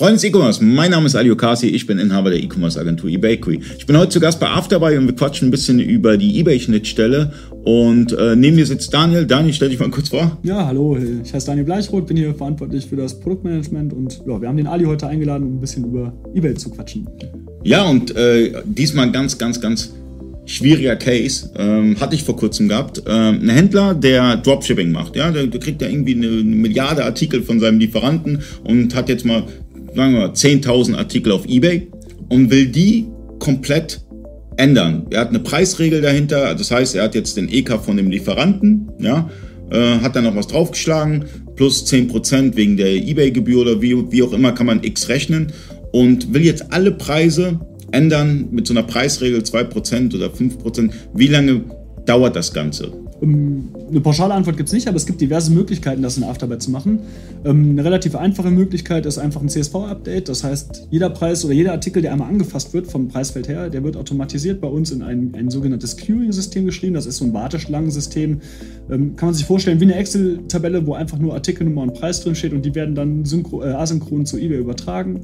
Freunde des E-Commerce, mein Name ist Ali Okasi, ich bin Inhaber der E-Commerce Agentur eBakery. Ich bin heute zu Gast bei Afterbuy und wir quatschen ein bisschen über die eBay-Schnittstelle. Und äh, neben mir sitzt Daniel. Daniel, stell dich mal kurz vor. Ja, hallo, ich heiße Daniel Bleichroth, bin hier verantwortlich für das Produktmanagement und ja, wir haben den Ali heute eingeladen, um ein bisschen über eBay zu quatschen. Ja, und äh, diesmal ganz, ganz, ganz schwieriger Case. Ähm, hatte ich vor kurzem gehabt. Ähm, ein Händler, der Dropshipping macht. Ja, der, der kriegt ja irgendwie eine, eine Milliarde Artikel von seinem Lieferanten und hat jetzt mal sagen wir mal, 10.000 Artikel auf eBay und will die komplett ändern. Er hat eine Preisregel dahinter, das heißt, er hat jetzt den EK von dem Lieferanten, ja, äh, hat da noch was draufgeschlagen, plus 10% wegen der eBay-Gebühr oder wie, wie auch immer kann man X rechnen und will jetzt alle Preise ändern mit so einer Preisregel 2% oder 5%. Wie lange dauert das Ganze? Ähm, eine pauschale Antwort gibt es nicht, aber es gibt diverse Möglichkeiten, das in Afterbyte zu machen. Ähm, eine relativ einfache Möglichkeit ist einfach ein CSV-Update. Das heißt, jeder Preis oder jeder Artikel, der einmal angefasst wird vom Preisfeld her, der wird automatisiert bei uns in ein, ein sogenanntes Queuing-System geschrieben. Das ist so ein Warteschlangensystem. Ähm, kann man sich vorstellen wie eine Excel-Tabelle, wo einfach nur Artikelnummer und Preis drin steht und die werden dann synchro, äh, asynchron zu eBay übertragen.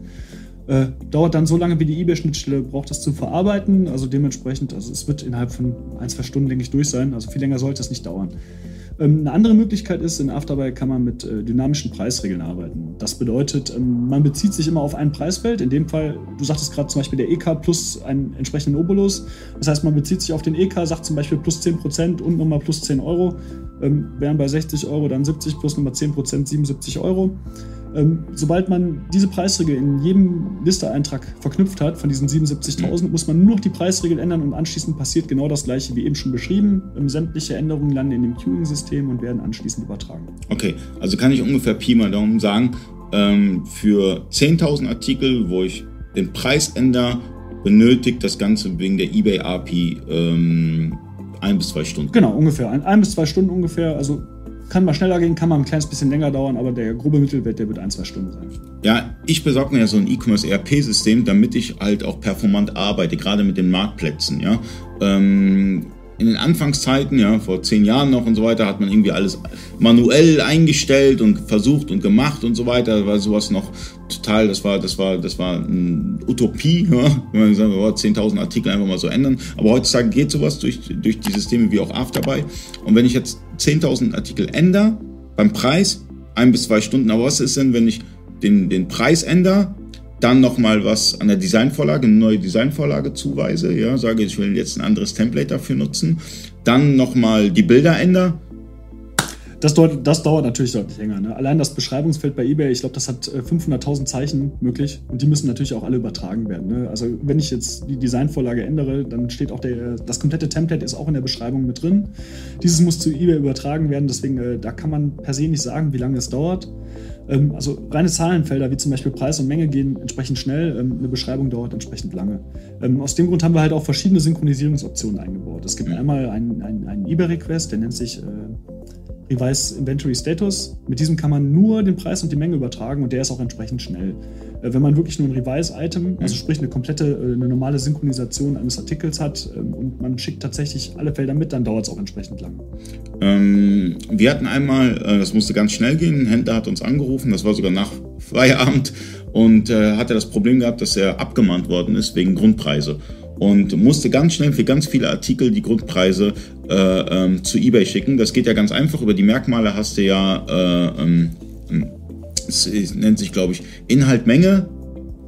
Äh, dauert dann so lange, wie die eBay-Schnittstelle braucht, das zu verarbeiten. Also dementsprechend, also es wird innerhalb von ein, zwei Stunden, denke ich, durch sein. Also viel länger sollte es nicht dauern. Ähm, eine andere Möglichkeit ist, in Afterbuy kann man mit äh, dynamischen Preisregeln arbeiten. Das bedeutet, ähm, man bezieht sich immer auf ein Preisfeld. In dem Fall, du sagtest gerade zum Beispiel der EK plus einen entsprechenden Obolus. Das heißt, man bezieht sich auf den EK, sagt zum Beispiel plus 10% und nochmal plus 10 Euro. Ähm, wären bei 60 Euro dann 70 plus nochmal 10% 77 Euro. Ähm, sobald man diese Preisregel in jedem Listeeintrag verknüpft hat, von diesen 77.000, muss man nur noch die Preisregel ändern und anschließend passiert genau das gleiche wie eben schon beschrieben. Ähm, sämtliche Änderungen landen in dem Queuing-System und werden anschließend übertragen. Okay, also kann ich ungefähr Pi mal Daumen sagen, ähm, für 10.000 Artikel, wo ich den Preis ändere, benötigt das Ganze wegen der eBay API ähm, ein bis zwei Stunden. Genau, ungefähr. Ein, ein bis zwei Stunden ungefähr. Also kann mal schneller gehen, kann mal ein kleines bisschen länger dauern, aber der grobe Mittelwert, der wird ein, zwei Stunden sein. Ja, ich besorge mir ja so ein E-Commerce ERP-System, damit ich halt auch performant arbeite, gerade mit den Marktplätzen, ja. Ähm, in den Anfangszeiten, ja, vor zehn Jahren noch und so weiter, hat man irgendwie alles manuell eingestellt und versucht und gemacht und so weiter. Da war sowas noch total, das war, das war, das war eine Utopie, ja? wenn man sagt, oh, 10.000 Artikel einfach mal so ändern. Aber heutzutage geht sowas durch, durch die Systeme wie auch Afterbuy. Und wenn ich jetzt 10.000 Artikel ändere, beim Preis, ein bis zwei Stunden, aber was ist denn, wenn ich den, den Preis ändere, dann nochmal was an der Designvorlage, eine neue Designvorlage zuweise, ja, sage, ich will jetzt ein anderes Template dafür nutzen, dann nochmal die Bilder ändern. Das, dauert, das dauert natürlich deutlich länger. Ne? Allein das Beschreibungsfeld bei eBay, ich glaube, das hat 500.000 äh, Zeichen möglich und die müssen natürlich auch alle übertragen werden. Ne? Also wenn ich jetzt die Designvorlage ändere, dann steht auch der, das komplette Template ist auch in der Beschreibung mit drin. Dieses muss zu eBay übertragen werden, deswegen äh, da kann man per se nicht sagen, wie lange es dauert. Ähm, also reine Zahlenfelder wie zum Beispiel Preis und Menge gehen entsprechend schnell, ähm, eine Beschreibung dauert entsprechend lange. Ähm, aus dem Grund haben wir halt auch verschiedene Synchronisierungsoptionen eingebaut. Es gibt mhm. einmal einen, einen, einen eBay-Request, der nennt sich Revise Inventory Status. Mit diesem kann man nur den Preis und die Menge übertragen und der ist auch entsprechend schnell. Äh, wenn man wirklich nur ein Revise-Item, also mhm. sprich eine komplette, äh, eine normale Synchronisation eines Artikels hat ähm, und man schickt tatsächlich alle Felder mit, dann dauert es auch entsprechend lang. Ähm, wir hatten einmal, äh, das musste ganz schnell gehen, ein Händler hat uns angerufen, das war sogar nach Feierabend und äh, hatte das Problem gehabt, dass er abgemahnt worden ist wegen Grundpreise und musste ganz schnell für ganz viele Artikel die Grundpreise äh, ähm, zu eBay schicken. Das geht ja ganz einfach. Über die Merkmale hast du ja äh, ähm, es nennt sich, glaube ich, Inhalt Menge.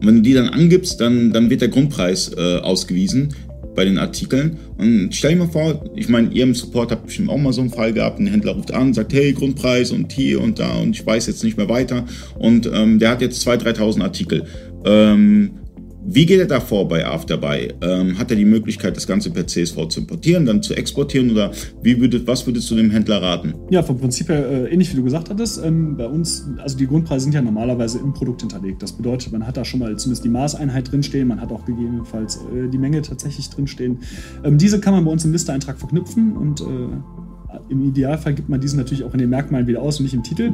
Und wenn du die dann angibst, dann, dann wird der Grundpreis äh, ausgewiesen bei den Artikeln. Und stell dir mal vor, ich meine, ihr im Support habt bestimmt auch mal so einen Fall gehabt, ein Händler ruft an, sagt, hey, Grundpreis und hier und da und ich weiß jetzt nicht mehr weiter. Und ähm, der hat jetzt 2.000, 3.000 Artikel. Ähm, wie geht er da vor bei Afterbuy? Ähm, hat er die Möglichkeit, das Ganze per CSV zu importieren, dann zu exportieren oder wie würdet, was würdest du dem Händler raten? Ja, vom Prinzip her äh, ähnlich wie du gesagt hattest. Ähm, bei uns, also die Grundpreise sind ja normalerweise im Produkt hinterlegt. Das bedeutet, man hat da schon mal zumindest die Maßeinheit drinstehen, man hat auch gegebenenfalls äh, die Menge tatsächlich drinstehen. Ähm, diese kann man bei uns im Listeeintrag verknüpfen und äh, im Idealfall gibt man diesen natürlich auch in den Merkmalen wieder aus und nicht im Titel.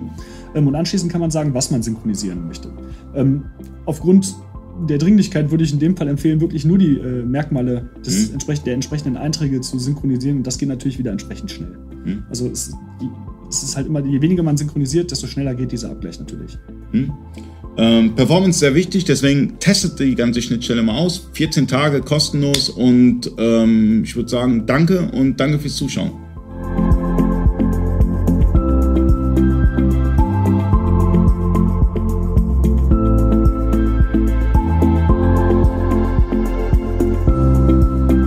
Ähm, und anschließend kann man sagen, was man synchronisieren möchte. Ähm, aufgrund der Dringlichkeit würde ich in dem Fall empfehlen, wirklich nur die äh, Merkmale des, mhm. entsprech der entsprechenden Einträge zu synchronisieren. Und das geht natürlich wieder entsprechend schnell. Mhm. Also es, die, es, ist halt immer, je weniger man synchronisiert, desto schneller geht dieser Abgleich natürlich. Hm? Ähm, Performance sehr wichtig, deswegen testet die ganze Schnittstelle mal aus. 14 Tage kostenlos und ähm, ich würde sagen, danke und danke fürs Zuschauen.